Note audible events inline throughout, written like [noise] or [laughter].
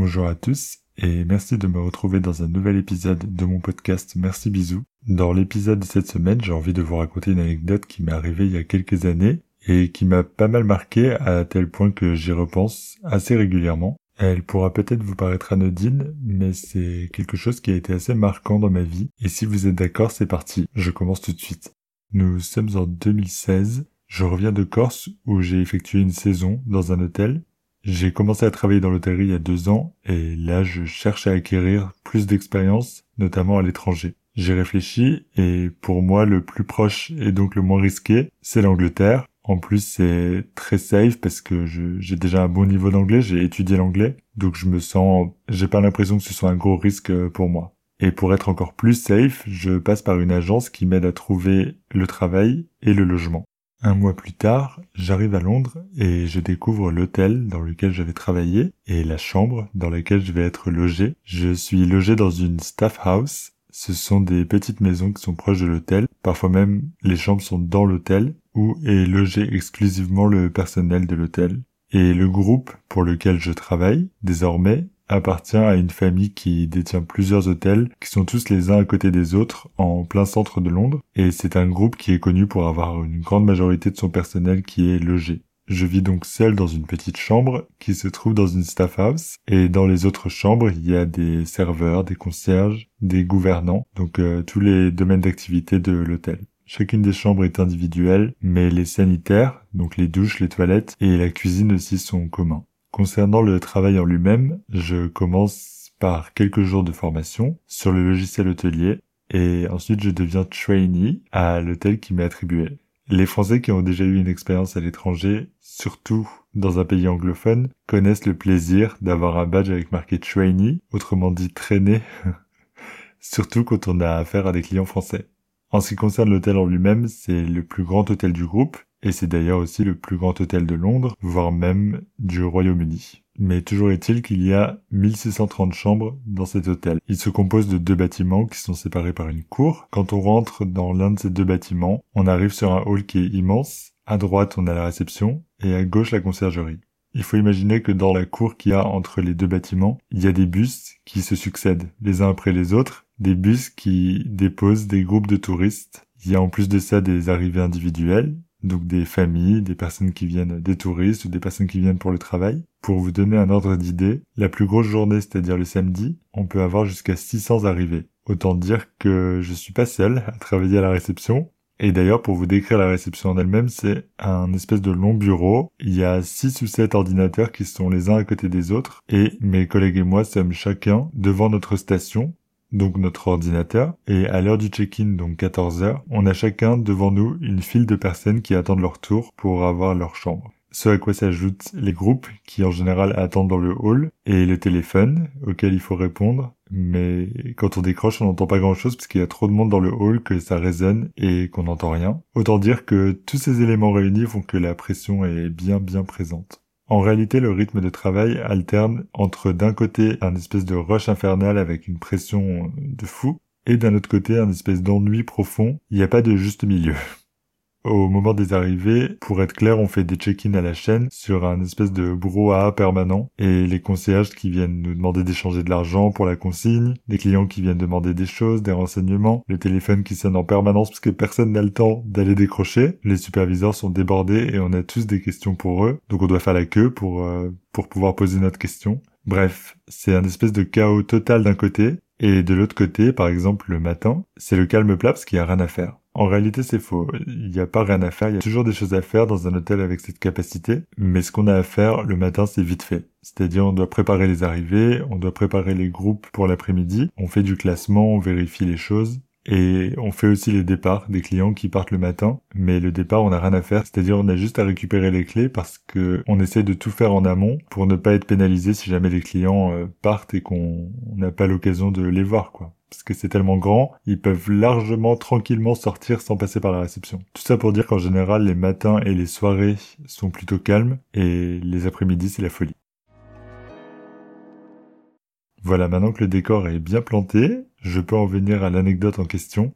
Bonjour à tous et merci de me retrouver dans un nouvel épisode de mon podcast Merci Bisous. Dans l'épisode de cette semaine, j'ai envie de vous raconter une anecdote qui m'est arrivée il y a quelques années et qui m'a pas mal marqué à tel point que j'y repense assez régulièrement. Elle pourra peut-être vous paraître anodine, mais c'est quelque chose qui a été assez marquant dans ma vie. Et si vous êtes d'accord, c'est parti. Je commence tout de suite. Nous sommes en 2016. Je reviens de Corse où j'ai effectué une saison dans un hôtel j'ai commencé à travailler dans l'hôtellerie il y a deux ans et là je cherche à acquérir plus d'expérience, notamment à l'étranger. J'ai réfléchi et pour moi le plus proche et donc le moins risqué, c'est l'Angleterre. En plus c'est très safe parce que j'ai déjà un bon niveau d'anglais, j'ai étudié l'anglais, donc je me sens, j'ai pas l'impression que ce soit un gros risque pour moi. Et pour être encore plus safe, je passe par une agence qui m'aide à trouver le travail et le logement. Un mois plus tard, j'arrive à Londres et je découvre l'hôtel dans lequel je vais travailler et la chambre dans laquelle je vais être logé. Je suis logé dans une staff house. Ce sont des petites maisons qui sont proches de l'hôtel. Parfois même, les chambres sont dans l'hôtel où est logé exclusivement le personnel de l'hôtel. Et le groupe pour lequel je travaille, désormais, appartient à une famille qui détient plusieurs hôtels qui sont tous les uns à côté des autres en plein centre de Londres et c'est un groupe qui est connu pour avoir une grande majorité de son personnel qui est logé. Je vis donc seul dans une petite chambre qui se trouve dans une staff house et dans les autres chambres il y a des serveurs, des concierges, des gouvernants, donc euh, tous les domaines d'activité de l'hôtel. Chacune des chambres est individuelle, mais les sanitaires, donc les douches, les toilettes et la cuisine aussi sont communs. Concernant le travail en lui-même, je commence par quelques jours de formation sur le logiciel hôtelier et ensuite je deviens trainee à l'hôtel qui m'est attribué. Les Français qui ont déjà eu une expérience à l'étranger, surtout dans un pays anglophone, connaissent le plaisir d'avoir un badge avec marqué trainee, autrement dit traîné, [laughs] surtout quand on a affaire à des clients français. En ce qui concerne l'hôtel en lui-même, c'est le plus grand hôtel du groupe et c'est d'ailleurs aussi le plus grand hôtel de Londres, voire même du Royaume-Uni. Mais toujours est-il qu'il y a 1630 chambres dans cet hôtel. Il se compose de deux bâtiments qui sont séparés par une cour. Quand on rentre dans l'un de ces deux bâtiments, on arrive sur un hall qui est immense. À droite, on a la réception et à gauche, la conciergerie. Il faut imaginer que dans la cour qu'il y a entre les deux bâtiments, il y a des bus qui se succèdent les uns après les autres, des bus qui déposent des groupes de touristes. Il y a en plus de ça des arrivées individuelles donc des familles, des personnes qui viennent, des touristes ou des personnes qui viennent pour le travail. Pour vous donner un ordre d'idée, la plus grosse journée, c'est-à-dire le samedi, on peut avoir jusqu'à 600 arrivées. Autant dire que je suis pas seul à travailler à la réception. Et d'ailleurs, pour vous décrire la réception en elle-même, c'est un espèce de long bureau. Il y a 6 ou 7 ordinateurs qui sont les uns à côté des autres. Et mes collègues et moi sommes chacun devant notre station donc notre ordinateur, et à l'heure du check-in, donc 14 heures, on a chacun devant nous une file de personnes qui attendent leur tour pour avoir leur chambre. Ce à quoi s'ajoutent les groupes qui en général attendent dans le hall et le téléphone auquel il faut répondre. Mais quand on décroche, on n'entend pas grand chose parce qu'il y a trop de monde dans le hall que ça résonne et qu'on n'entend rien. Autant dire que tous ces éléments réunis font que la pression est bien bien présente. En réalité, le rythme de travail alterne entre d'un côté un espèce de rush infernal avec une pression de fou, et d'un autre côté un espèce d'ennui profond. Il n'y a pas de juste milieu. Au moment des arrivées, pour être clair, on fait des check-in à la chaîne sur un espèce de brouhaha permanent et les concierges qui viennent nous demander d'échanger de l'argent pour la consigne, les clients qui viennent demander des choses, des renseignements, le téléphone qui sonne en permanence parce que personne n'a le temps d'aller décrocher, les superviseurs sont débordés et on a tous des questions pour eux, donc on doit faire la queue pour, euh, pour pouvoir poser notre question. Bref, c'est un espèce de chaos total d'un côté et de l'autre côté, par exemple le matin, c'est le calme plat parce qu'il n'y a rien à faire. En réalité, c'est faux. Il n'y a pas rien à faire. Il y a toujours des choses à faire dans un hôtel avec cette capacité. Mais ce qu'on a à faire le matin, c'est vite fait. C'est-à-dire, on doit préparer les arrivées, on doit préparer les groupes pour l'après-midi, on fait du classement, on vérifie les choses. Et on fait aussi les départs des clients qui partent le matin, mais le départ on n'a rien à faire, c'est-à-dire on a juste à récupérer les clés parce que on essaie de tout faire en amont pour ne pas être pénalisé si jamais les clients euh, partent et qu'on n'a pas l'occasion de les voir quoi. Parce que c'est tellement grand, ils peuvent largement tranquillement sortir sans passer par la réception. Tout ça pour dire qu'en général les matins et les soirées sont plutôt calmes et les après-midi c'est la folie. Voilà, maintenant que le décor est bien planté, je peux en venir à l'anecdote en question.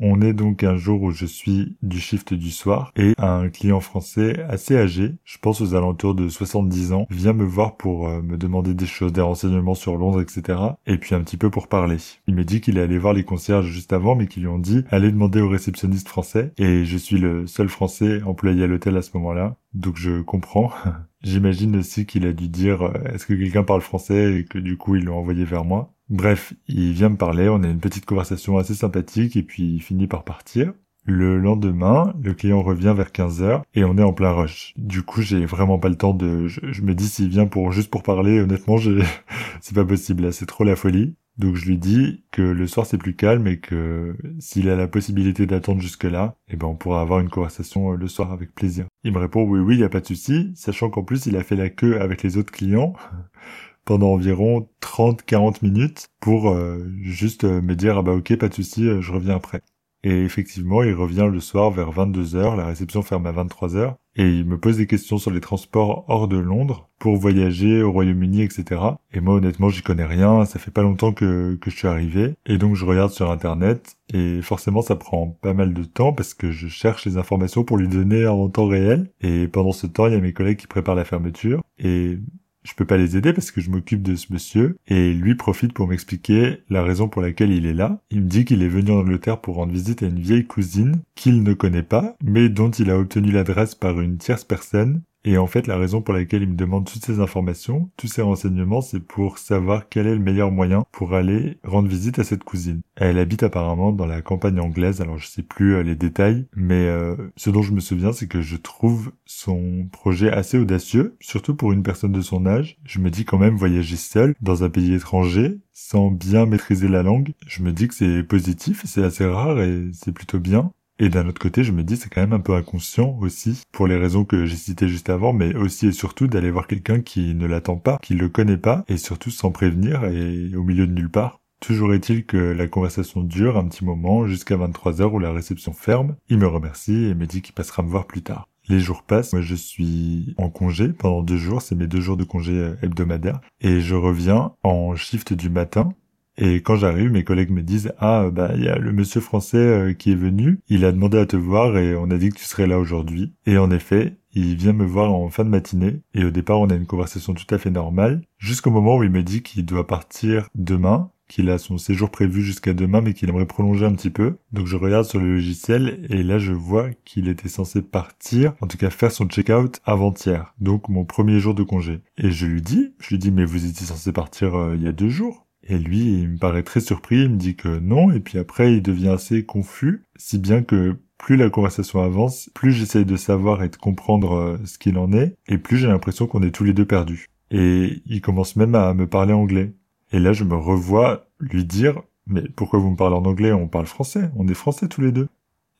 On est donc un jour où je suis du shift du soir et un client français assez âgé, je pense aux alentours de 70 ans, vient me voir pour euh, me demander des choses, des renseignements sur Londres, etc. Et puis un petit peu pour parler. Il me dit qu'il est allé voir les concierges juste avant mais qu'ils lui ont dit allez demander au réceptionniste français et je suis le seul français employé à l'hôtel à ce moment-là. Donc je comprends. [laughs] J'imagine aussi qu'il a dû dire euh, est-ce que quelqu'un parle français et que du coup ils l'ont envoyé vers moi? Bref, il vient me parler, on a une petite conversation assez sympathique et puis il finit par partir. Le lendemain, le client revient vers 15h et on est en plein rush. Du coup, j'ai vraiment pas le temps de... Je, me dis s'il vient pour juste pour parler, honnêtement, j'ai... [laughs] c'est pas possible, c'est trop la folie. Donc je lui dis que le soir c'est plus calme et que s'il a la possibilité d'attendre jusque-là, eh ben on pourra avoir une conversation euh, le soir avec plaisir. Il me répond oui oui, y a pas de souci, sachant qu'en plus il a fait la queue avec les autres clients [laughs] pendant environ 30-40 minutes pour euh, juste euh, me dire ah bah ok pas de souci, euh, je reviens après. Et effectivement, il revient le soir vers 22h, la réception ferme à 23h, et il me pose des questions sur les transports hors de Londres pour voyager au Royaume-Uni, etc. Et moi, honnêtement, j'y connais rien, ça fait pas longtemps que, que je suis arrivé, et donc je regarde sur Internet, et forcément, ça prend pas mal de temps parce que je cherche les informations pour lui donner en temps réel, et pendant ce temps, il y a mes collègues qui préparent la fermeture, et je peux pas les aider parce que je m'occupe de ce monsieur et lui profite pour m'expliquer la raison pour laquelle il est là. Il me dit qu'il est venu en Angleterre pour rendre visite à une vieille cousine qu'il ne connaît pas mais dont il a obtenu l'adresse par une tierce personne et en fait, la raison pour laquelle il me demande toutes ces informations, tous ces renseignements, c'est pour savoir quel est le meilleur moyen pour aller rendre visite à cette cousine. Elle habite apparemment dans la campagne anglaise, alors je sais plus euh, les détails, mais euh, ce dont je me souviens, c'est que je trouve son projet assez audacieux, surtout pour une personne de son âge. Je me dis quand même voyager seul dans un pays étranger, sans bien maîtriser la langue, je me dis que c'est positif, c'est assez rare et c'est plutôt bien. Et d'un autre côté, je me dis c'est quand même un peu inconscient aussi, pour les raisons que j'ai citées juste avant, mais aussi et surtout d'aller voir quelqu'un qui ne l'attend pas, qui le connaît pas, et surtout sans prévenir et au milieu de nulle part. Toujours est-il que la conversation dure un petit moment jusqu'à 23h où la réception ferme. Il me remercie et me dit qu'il passera me voir plus tard. Les jours passent, moi je suis en congé pendant deux jours, c'est mes deux jours de congé hebdomadaire, et je reviens en shift du matin et quand j'arrive, mes collègues me disent ah bah il y a le monsieur français euh, qui est venu, il a demandé à te voir et on a dit que tu serais là aujourd'hui. Et en effet, il vient me voir en fin de matinée et au départ on a une conversation tout à fait normale jusqu'au moment où il me dit qu'il doit partir demain qu'il a son séjour prévu jusqu'à demain mais qu'il aimerait prolonger un petit peu. Donc je regarde sur le logiciel et là je vois qu'il était censé partir, en tout cas faire son check-out avant-hier, donc mon premier jour de congé. Et je lui dis, je lui dis mais vous étiez censé partir euh, il y a deux jours et lui, il me paraît très surpris, il me dit que non, et puis après, il devient assez confus, si bien que plus la conversation avance, plus j'essaye de savoir et de comprendre euh, ce qu'il en est, et plus j'ai l'impression qu'on est tous les deux perdus. Et il commence même à me parler anglais. Et là, je me revois lui dire, mais pourquoi vous me parlez en anglais? On parle français, on est français tous les deux.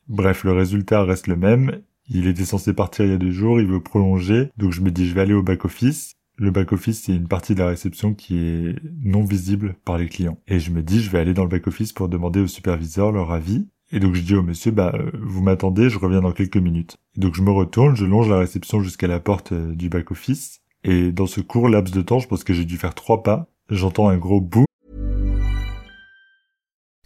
Bref, le résultat reste le même. Il était censé partir il y a deux jours, il veut prolonger, donc je me dis je vais aller au back-office, le back-office, c'est une partie de la réception qui est non visible par les clients. Et je me dis, je vais aller dans le back-office pour demander au superviseur leur avis. Et donc je dis au monsieur, bah euh, vous m'attendez, je reviens dans quelques minutes. Et donc je me retourne, je longe la réception jusqu'à la porte euh, du back-office. Et dans ce court laps de temps, je pense que j'ai dû faire trois pas, j'entends un gros boum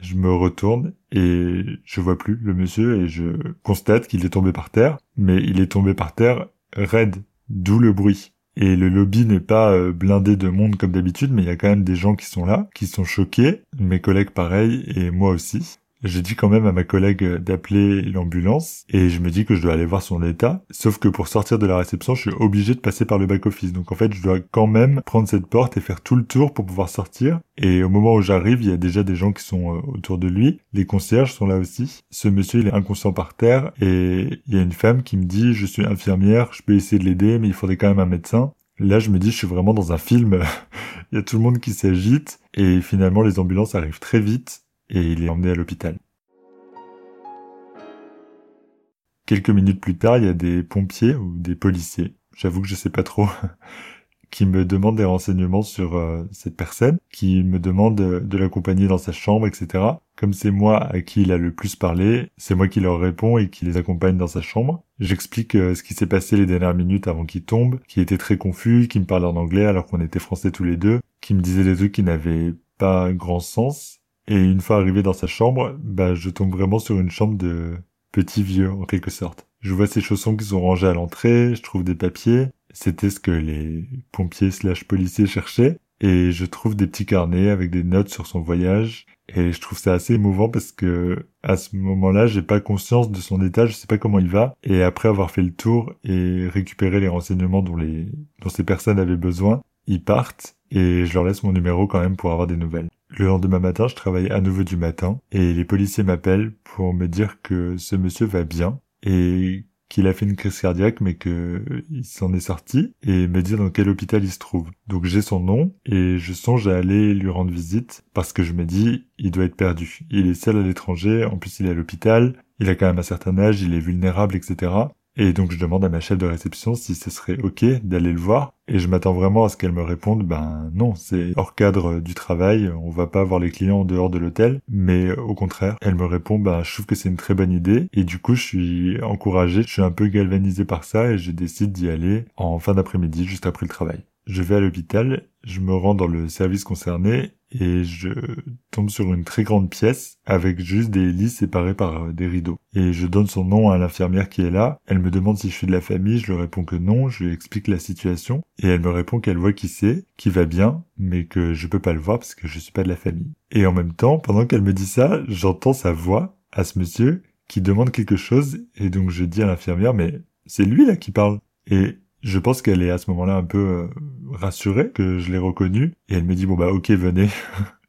Je me retourne et je vois plus le monsieur et je constate qu'il est tombé par terre, mais il est tombé par terre raide, d'où le bruit. Et le lobby n'est pas euh, blindé de monde comme d'habitude, mais il y a quand même des gens qui sont là, qui sont choqués, mes collègues pareil, et moi aussi. J'ai dit quand même à ma collègue d'appeler l'ambulance et je me dis que je dois aller voir son état. Sauf que pour sortir de la réception, je suis obligé de passer par le back-office. Donc en fait, je dois quand même prendre cette porte et faire tout le tour pour pouvoir sortir. Et au moment où j'arrive, il y a déjà des gens qui sont euh, autour de lui. Les concierges sont là aussi. Ce monsieur, il est inconscient par terre et il y a une femme qui me dit, je suis infirmière, je peux essayer de l'aider, mais il faudrait quand même un médecin. Là, je me dis, je suis vraiment dans un film. [laughs] il y a tout le monde qui s'agite et finalement, les ambulances arrivent très vite et il est emmené à l'hôpital. Quelques minutes plus tard, il y a des pompiers ou des policiers, j'avoue que je sais pas trop, [laughs] qui me demandent des renseignements sur euh, cette personne, qui me demandent de, l'accompagner dans sa chambre, etc. Comme c'est moi à qui il a le plus parlé, c'est moi qui leur réponds et qui les accompagne dans sa chambre. J'explique euh, ce qui s'est passé les dernières minutes avant qu'il tombe, qui était très confus, qui me parlait en anglais alors qu'on était français tous les deux, qui me disait des trucs qui n'avaient pas grand sens, et une fois arrivé dans sa chambre, bah, je tombe vraiment sur une chambre de petit vieux, en quelque sorte. Je vois ses chaussons qui sont rangés à l'entrée, je trouve des papiers. C'était ce que les pompiers slash policiers cherchaient. Et je trouve des petits carnets avec des notes sur son voyage. Et je trouve ça assez émouvant parce que à ce moment-là, j'ai pas conscience de son état, je sais pas comment il va. Et après avoir fait le tour et récupéré les renseignements dont les, dont ces personnes avaient besoin, ils partent et je leur laisse mon numéro quand même pour avoir des nouvelles. Le lendemain matin, je travaille à nouveau du matin et les policiers m'appellent pour me dire que ce monsieur va bien et qu'il a fait une crise cardiaque mais que il s'en est sorti et me dire dans quel hôpital il se trouve. Donc j'ai son nom et je songe à aller lui rendre visite parce que je me dis il doit être perdu. Il est seul à l'étranger, en plus il est à l'hôpital, il a quand même un certain âge, il est vulnérable, etc. Et donc je demande à ma chef de réception si ce serait ok d'aller le voir. Et je m'attends vraiment à ce qu'elle me réponde, ben non, c'est hors cadre du travail, on va pas voir les clients en dehors de l'hôtel. Mais au contraire, elle me répond, ben je trouve que c'est une très bonne idée. Et du coup, je suis encouragé, je suis un peu galvanisé par ça et je décide d'y aller en fin d'après-midi, juste après le travail. Je vais à l'hôpital, je me rends dans le service concerné et je tombe sur une très grande pièce avec juste des lits séparés par euh, des rideaux. Et je donne son nom à l'infirmière qui est là. Elle me demande si je suis de la famille, je lui réponds que non, je lui explique la situation et elle me répond qu'elle voit qui c'est, qui va bien, mais que je peux pas le voir parce que je suis pas de la famille. Et en même temps, pendant qu'elle me dit ça, j'entends sa voix à ce monsieur qui demande quelque chose et donc je dis à l'infirmière mais c'est lui là qui parle. Et je pense qu'elle est à ce moment-là un peu euh, rassurée que je l'ai reconnu et elle me dit bon bah ok venez.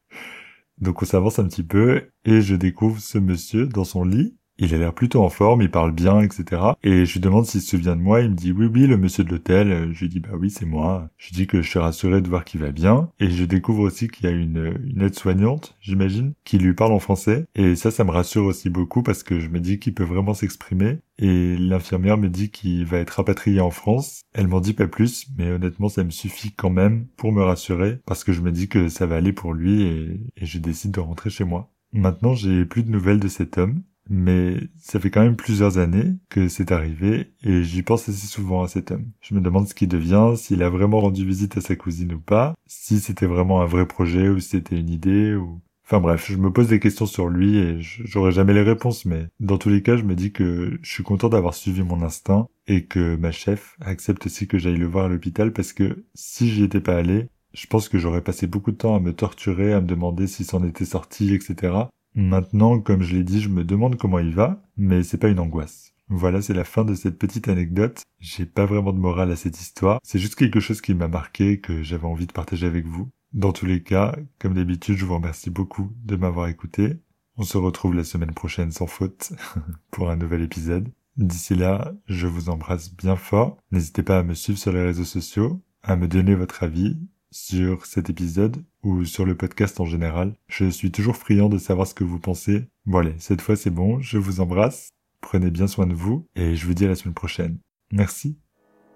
[laughs] Donc on s'avance un petit peu et je découvre ce monsieur dans son lit il a l'air plutôt en forme, il parle bien, etc. Et je lui demande s'il se souvient de moi, il me dit oui, oui, le monsieur de l'hôtel. Je lui dis bah oui, c'est moi. Je dis que je suis rassuré de voir qu'il va bien. Et je découvre aussi qu'il y a une, aide-soignante, j'imagine, qui lui parle en français. Et ça, ça me rassure aussi beaucoup parce que je me dis qu'il peut vraiment s'exprimer. Et l'infirmière me dit qu'il va être rapatrié en France. Elle m'en dit pas plus, mais honnêtement, ça me suffit quand même pour me rassurer parce que je me dis que ça va aller pour lui et je décide de rentrer chez moi. Maintenant, j'ai plus de nouvelles de cet homme mais ça fait quand même plusieurs années que c'est arrivé et j'y pense assez souvent à cet homme. Je me demande ce qu'il devient, s'il a vraiment rendu visite à sa cousine ou pas, si c'était vraiment un vrai projet ou si c'était une idée ou... Enfin bref, je me pose des questions sur lui et j'aurai jamais les réponses, mais dans tous les cas, je me dis que je suis content d'avoir suivi mon instinct et que ma chef accepte aussi que j'aille le voir à l'hôpital parce que si j'y étais pas allé, je pense que j'aurais passé beaucoup de temps à me torturer, à me demander s'il s'en était sorti, etc. Maintenant, comme je l'ai dit, je me demande comment il va, mais c'est pas une angoisse. Voilà, c'est la fin de cette petite anecdote. J'ai pas vraiment de morale à cette histoire. C'est juste quelque chose qui m'a marqué, que j'avais envie de partager avec vous. Dans tous les cas, comme d'habitude, je vous remercie beaucoup de m'avoir écouté. On se retrouve la semaine prochaine sans faute [laughs] pour un nouvel épisode. D'ici là, je vous embrasse bien fort. N'hésitez pas à me suivre sur les réseaux sociaux, à me donner votre avis sur cet épisode ou sur le podcast en général. Je suis toujours friand de savoir ce que vous pensez. Voilà, cette fois c'est bon, je vous embrasse, prenez bien soin de vous et je vous dis à la semaine prochaine. Merci,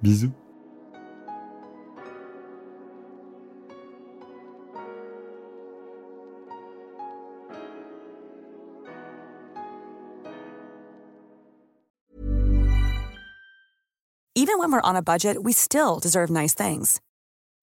bisous. Even when we're on a budget, we still deserve nice things.